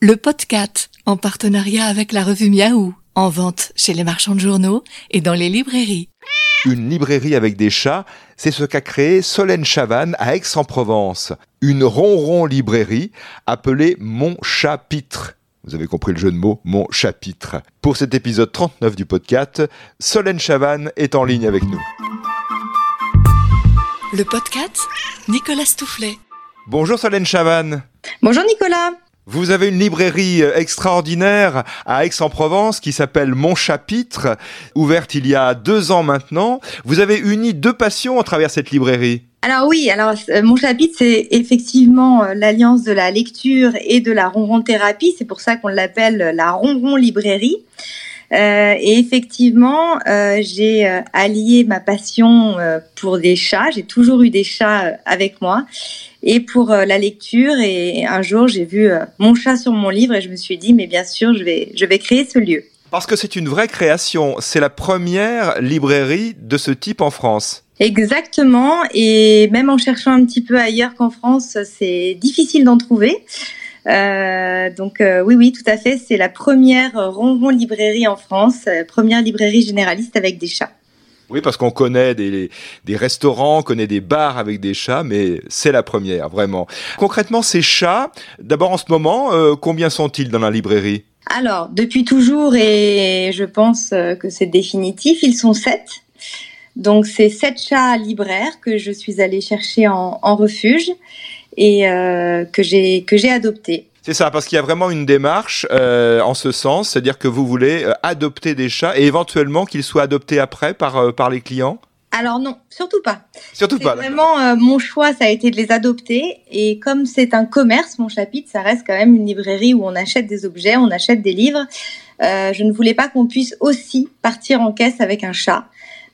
Le podcast, en partenariat avec la revue Miaou, en vente chez les marchands de journaux et dans les librairies. Une librairie avec des chats, c'est ce qu'a créé Solène Chavannes à Aix-en-Provence. Une ronron librairie appelée Mon Chapitre. Vous avez compris le jeu de mots, Mon Chapitre. Pour cet épisode 39 du podcast, Solène Chavannes est en ligne avec nous. Le podcast, Nicolas Stoufflet. Bonjour Solène Chavannes. Bonjour Nicolas. Vous avez une librairie euh, extraordinaire à Aix-en-Provence qui s'appelle Mon Chapitre, ouverte il y a deux ans maintenant. Vous avez uni deux passions à travers cette librairie. Alors oui, alors euh, mon chapitre c'est effectivement euh, l'alliance de la lecture et de la ronron thérapie. C'est pour ça qu'on l'appelle la ronron librairie. Euh, et effectivement, euh, j'ai euh, allié ma passion pour des chats. J'ai toujours eu des chats avec moi et pour la lecture. Et un jour, j'ai vu mon chat sur mon livre et je me suis dit, mais bien sûr, je vais, je vais créer ce lieu. Parce que c'est une vraie création. C'est la première librairie de ce type en France. Exactement. Et même en cherchant un petit peu ailleurs qu'en France, c'est difficile d'en trouver. Euh, donc euh, oui, oui, tout à fait. C'est la première ronron librairie en France, euh, première librairie généraliste avec des chats. Oui, parce qu'on connaît des, des, restaurants, on connaît des bars avec des chats, mais c'est la première, vraiment. Concrètement, ces chats, d'abord en ce moment, combien sont-ils dans la librairie? Alors, depuis toujours, et je pense que c'est définitif, ils sont sept. Donc, c'est sept chats libraires que je suis allée chercher en, en refuge et euh, que j'ai que j'ai adopté. C'est ça, parce qu'il y a vraiment une démarche euh, en ce sens, c'est-à-dire que vous voulez euh, adopter des chats et éventuellement qu'ils soient adoptés après par par les clients? Alors non, surtout pas. Surtout pas. Vraiment, mon choix, ça a été de les adopter. Et comme c'est un commerce, mon chapitre, ça reste quand même une librairie où on achète des objets, on achète des livres. je ne voulais pas qu'on puisse aussi partir en caisse avec un chat.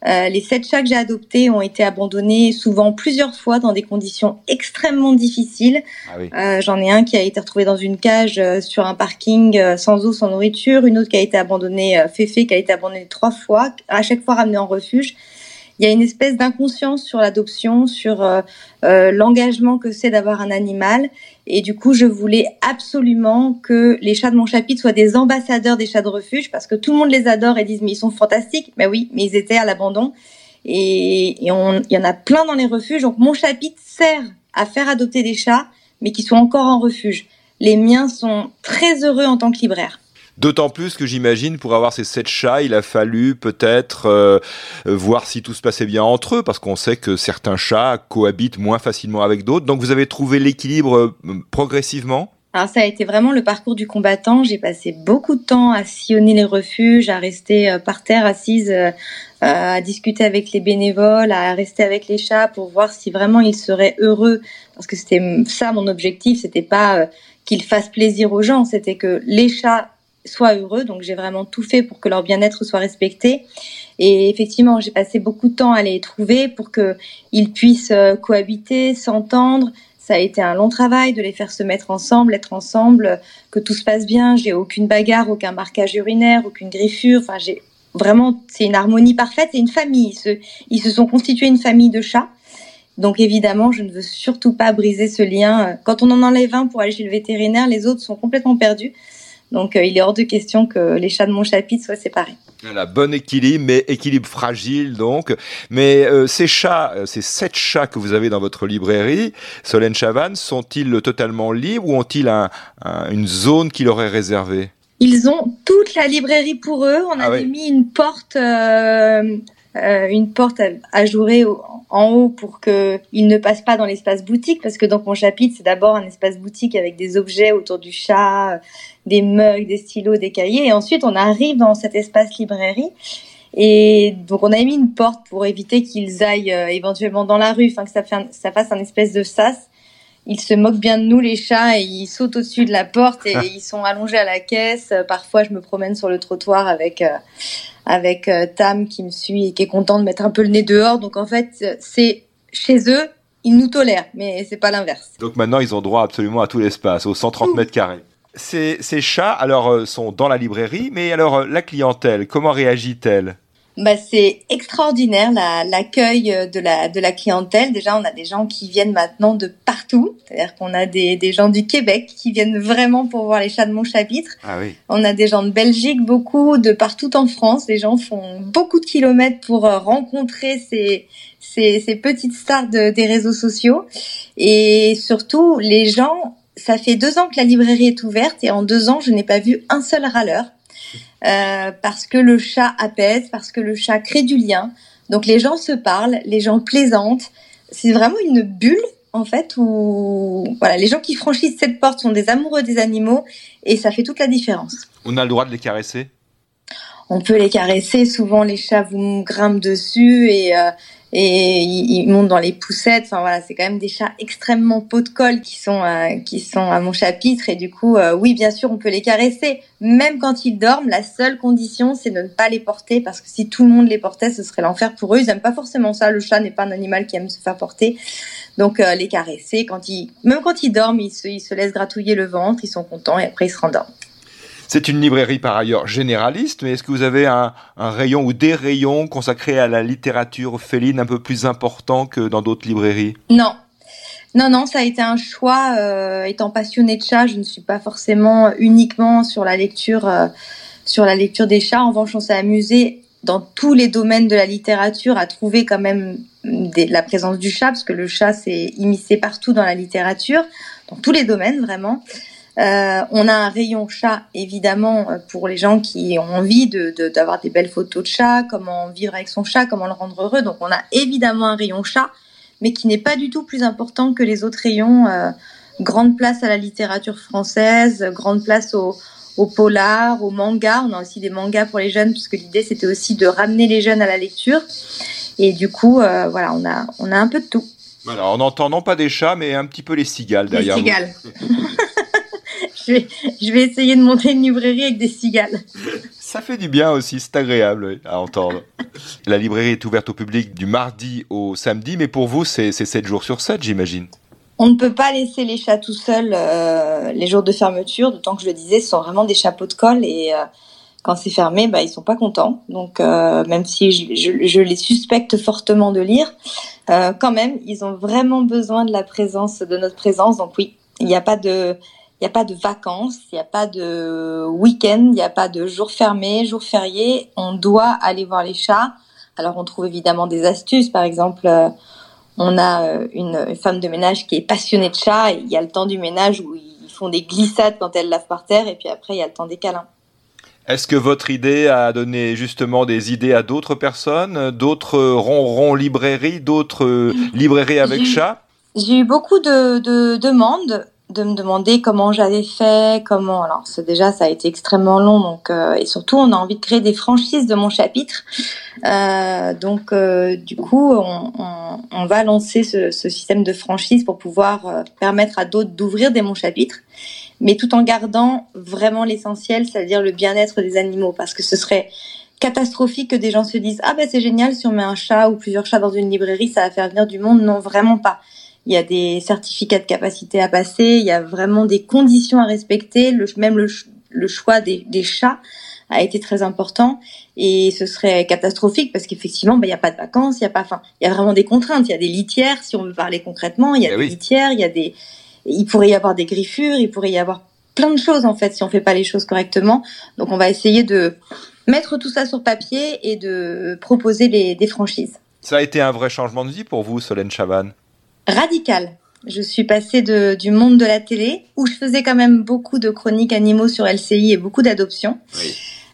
Euh, les sept chats que j'ai adoptés ont été abandonnés souvent plusieurs fois dans des conditions extrêmement difficiles. Ah euh, J'en ai un qui a été retrouvé dans une cage euh, sur un parking euh, sans eau, sans nourriture. Une autre qui a été abandonnée, euh, Féfé, qui a été abandonnée trois fois, à chaque fois ramenée en refuge il y a une espèce d'inconscience sur l'adoption, sur euh, euh, l'engagement que c'est d'avoir un animal. Et du coup, je voulais absolument que les chats de mon chapitre soient des ambassadeurs des chats de refuge, parce que tout le monde les adore et disent mais ils sont fantastiques. Mais oui, mais ils étaient à l'abandon. Et, et on, il y en a plein dans les refuges. Donc mon chapitre sert à faire adopter des chats, mais qui sont encore en refuge. Les miens sont très heureux en tant que libraire. D'autant plus que j'imagine, pour avoir ces sept chats, il a fallu peut-être euh, euh, voir si tout se passait bien entre eux, parce qu'on sait que certains chats cohabitent moins facilement avec d'autres. Donc vous avez trouvé l'équilibre euh, progressivement? Alors ça a été vraiment le parcours du combattant. J'ai passé beaucoup de temps à sillonner les refuges, à rester par terre assise, à discuter avec les bénévoles, à rester avec les chats pour voir si vraiment ils seraient heureux. Parce que c'était ça mon objectif, c'était pas qu'ils fassent plaisir aux gens, c'était que les chats soient heureux. Donc j'ai vraiment tout fait pour que leur bien-être soit respecté. Et effectivement, j'ai passé beaucoup de temps à les trouver pour qu'ils puissent euh, cohabiter, s'entendre. Ça a été un long travail de les faire se mettre ensemble, être ensemble, que tout se passe bien. J'ai aucune bagarre, aucun marquage urinaire, aucune griffure. Enfin, j'ai vraiment, c'est une harmonie parfaite. C'est une famille. Ils se, ils se sont constitués une famille de chats. Donc évidemment, je ne veux surtout pas briser ce lien. Quand on en enlève un pour aller chez le vétérinaire, les autres sont complètement perdus. Donc euh, il est hors de question que les chats de mon chapitre soient séparés. Voilà, bon équilibre, mais équilibre fragile donc. Mais euh, ces chats, euh, ces sept chats que vous avez dans votre librairie, Solène Chavannes, sont-ils totalement libres ou ont-ils une zone qui leur est réservée? Ils ont toute la librairie pour eux. On ah avait mis une porte euh, une porte à, ajourer en haut pour que il ne passe pas dans l'espace boutique parce que donc mon chapitre c'est d'abord un espace boutique avec des objets autour du chat, euh, des mugs, des stylos, des cahiers et ensuite on arrive dans cet espace librairie et donc on a mis une porte pour éviter qu'ils aillent euh, éventuellement dans la rue, enfin que ça, fait ça fasse un espèce de sas. Ils se moquent bien de nous les chats et ils sautent au-dessus de la porte et ils sont allongés à la caisse. Parfois je me promène sur le trottoir avec avec euh, Tam qui me suit et qui est content de mettre un peu le nez dehors. Donc en fait, c'est chez eux, ils nous tolèrent, mais c'est pas l'inverse. Donc maintenant, ils ont droit absolument à tout l'espace, aux 130 mètres carrés. Ces, ces, chats, alors, euh, sont dans la librairie, mais alors, euh, la clientèle, comment réagit-elle? Bah, c'est extraordinaire l'accueil de la de la clientèle. Déjà, on a des gens qui viennent maintenant de partout. C'est-à-dire qu'on a des, des gens du Québec qui viennent vraiment pour voir les chats de mon chapitre. Ah oui. On a des gens de Belgique, beaucoup de partout en France. Les gens font beaucoup de kilomètres pour euh, rencontrer ces ces, ces petites stars de, des réseaux sociaux. Et surtout, les gens. Ça fait deux ans que la librairie est ouverte et en deux ans, je n'ai pas vu un seul râleur. Euh, parce que le chat apaise, parce que le chat crée du lien. Donc les gens se parlent, les gens plaisantent. C'est vraiment une bulle en fait où voilà, les gens qui franchissent cette porte sont des amoureux des animaux et ça fait toute la différence. On a le droit de les caresser? On peut les caresser, souvent les chats vous grimpent dessus et euh, et ils, montent dans les poussettes. Enfin voilà, c'est quand même des chats extrêmement pot de colle qui sont euh, qui sont à mon chapitre et du coup, euh, oui, bien sûr, on peut les caresser, même quand ils dorment. La seule condition, c'est de ne pas les porter parce que si tout le monde les portait, ce serait l'enfer pour eux. Ils aiment pas forcément ça. Le chat n'est pas un animal qui aime se faire porter. Donc euh, les caresser quand ils, même quand ils dorment, ils se, ils se laissent gratouiller le ventre, ils sont contents et après ils se rendorment. C'est une librairie par ailleurs généraliste, mais est-ce que vous avez un, rayon ou des rayons consacrés à la littérature féline un peu plus important que dans d'autres librairies? Non. Non, non, ça a été un choix. Euh, étant passionnée de chats, je ne suis pas forcément uniquement sur la lecture, euh, sur la lecture des chats. En revanche, on s'est amusé dans tous les domaines de la littérature à trouver quand même la présence du chat, parce que le chat s'est immiscé partout dans la littérature, dans tous les domaines vraiment. Euh, on a un rayon chat, évidemment, euh, pour les gens qui ont envie d'avoir de, des belles photos de chat, comment vivre avec son chat, comment le rendre heureux. Donc, on a évidemment un rayon chat, mais qui n'est pas du tout plus important que les autres rayons. Euh, grande place à la littérature française, grande place au, au polar, au manga. On a aussi des mangas pour les jeunes, puisque l'idée, c'était aussi de ramener les jeunes à la lecture. Et du coup, voilà, on a, on a un peu de tout. Voilà, on entend non pas des chats, mais un petit peu les cigales derrière. Les cigales. je, vais, essayer de monter une librairie avec des cigales. Ça fait du bien aussi, c'est agréable à entendre. La librairie est ouverte au public du mardi au samedi, mais pour vous, c'est 7 jours sur 7, j'imagine. On ne peut pas laisser les chats tout seuls euh, les jours de fermeture, d'autant que je le disais, ce sont vraiment des chapeaux de colle et euh, quand c'est fermé, bah, ils sont pas contents. Donc, euh, même si je, je, les suspecte fortement de lire, quand même, ils ont vraiment besoin de la présence, de notre présence. Donc oui, il n'y a pas de, il n'y a pas de vacances, il n'y a pas de week-end, il n'y a pas de jours fermés, jours fériés. On doit aller voir les chats. Alors on trouve évidemment des astuces. Par exemple, euh, on a euh, une femme de ménage qui est passionnée de chats. il y a le temps du ménage où ils font des glissades quand elles lavent par terre. Et puis après, il y a le temps des câlins. Est-ce que votre idée a donné justement des idées à d'autres personnes, d'autres ronrons librairies, d'autres librairies avec chats? J'ai eu beaucoup de, de demandes de me demander comment j'avais fait, comment. Alors, déjà, ça a été extrêmement long, donc euh, et surtout, on a envie de créer des franchises de mon chapitre. Euh, donc, euh, du coup, on, on, on, va lancer ce, ce, système de franchise pour pouvoir euh, permettre à d'autres d'ouvrir des mon chapitres, mais tout en gardant vraiment l'essentiel, c'est-à-dire le bien-être des animaux, parce que ce serait catastrophique que des gens se disent ah ben c'est génial si on met un chat ou plusieurs chats dans une librairie ça va faire venir du monde non vraiment pas il y a des certificats de capacité à passer, il y a vraiment des conditions à respecter, le, même le, choix des, des, chats a été très important et ce serait catastrophique parce qu'effectivement, bah, il n'y a pas de vacances, il y a pas, enfin, il y a vraiment des contraintes, il y a des litières, si on veut parler concrètement, il y a eh des litières, il y a des, il pourrait y avoir des griffures, il pourrait y avoir plein de choses en fait si on fait pas les choses correctement. Donc on va essayer de mettre tout ça sur papier et de proposer les, des franchises. Ça a été un vrai changement de vie pour vous, Solène Chavannes? Radical. Je suis passée de, du monde de la télé, où je faisais quand même beaucoup de chroniques animaux sur LCI et beaucoup d'adoptions,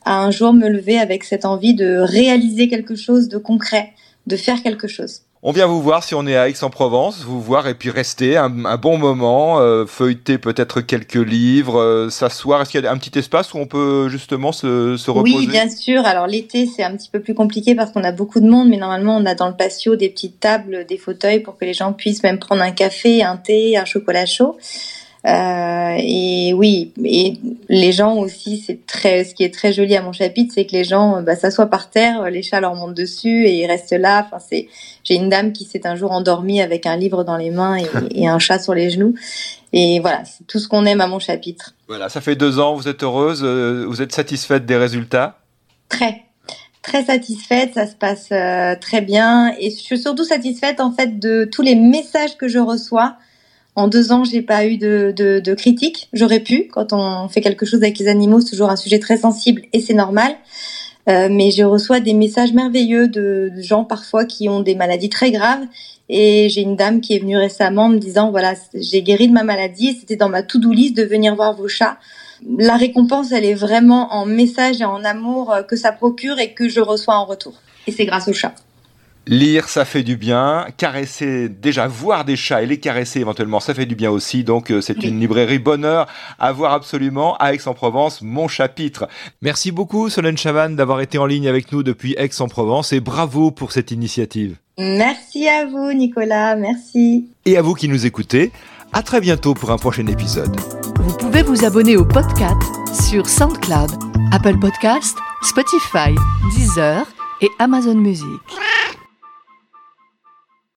à un jour me lever avec cette envie de réaliser quelque chose de concret, de faire quelque chose. On vient vous voir si on est à Aix-en-Provence, vous voir et puis rester un, bon moment, euh, feuilleter peut-être quelques livres, euh, s'asseoir. Est-ce qu'il y a un petit espace où on peut justement se, se reposer? Oui, bien sûr. Alors l'été, c'est un petit peu plus compliqué parce qu'on a beaucoup de monde, mais normalement, on a dans le patio des petites tables, des fauteuils pour que les gens puissent même prendre un café, un thé, un chocolat chaud. Euh, et oui, et les gens aussi, c'est très, ce qui est très joli à mon chapitre, c'est que les gens bah, s'assoient par terre, les chats leur montent dessus et ils restent là. Enfin, c'est, j'ai une dame qui s'est un jour endormie avec un livre dans les mains et, un chat sur les genoux. Et voilà, c'est tout ce qu'on aime à mon chapitre. Voilà, ça fait deux ans, vous êtes heureuse, euh, vous êtes satisfaite des résultats? Très, très satisfaite, ça se passe euh, très bien et je suis surtout satisfaite en fait de tous les messages que je reçois. En deux ans, j'ai pas eu de, de, critiques. J'aurais pu. Quand on fait quelque chose avec les animaux, c'est toujours un sujet très sensible et c'est normal. Euh, mais je reçois des messages merveilleux de, gens parfois qui ont des maladies très graves. Et j'ai une dame qui est venue récemment me disant voilà, j'ai guéri de ma maladie. C'était dans ma to-do list de venir voir vos chats la récompense, elle est vraiment en message et en amour euh, que ça procure et que je reçois en retour. Et c'est grâce au chat. Lire, ça fait du bien. Caresser, déjà voir des chats et les caresser éventuellement, ça fait du bien aussi. Donc euh, c'est une librairie bonheur à voir absolument à Aix-en-Provence, mon chapitre. Merci beaucoup Solène Chavanne d'avoir été en ligne avec nous depuis Aix-en-Provence et bravo pour cette initiative. Merci à vous Nicolas, merci. Et à vous qui nous écoutez. À très bientôt pour un prochain épisode. Vous pouvez vous abonner au podcast sur SoundCloud, Apple Podcast, Spotify, Deezer et Amazon Music.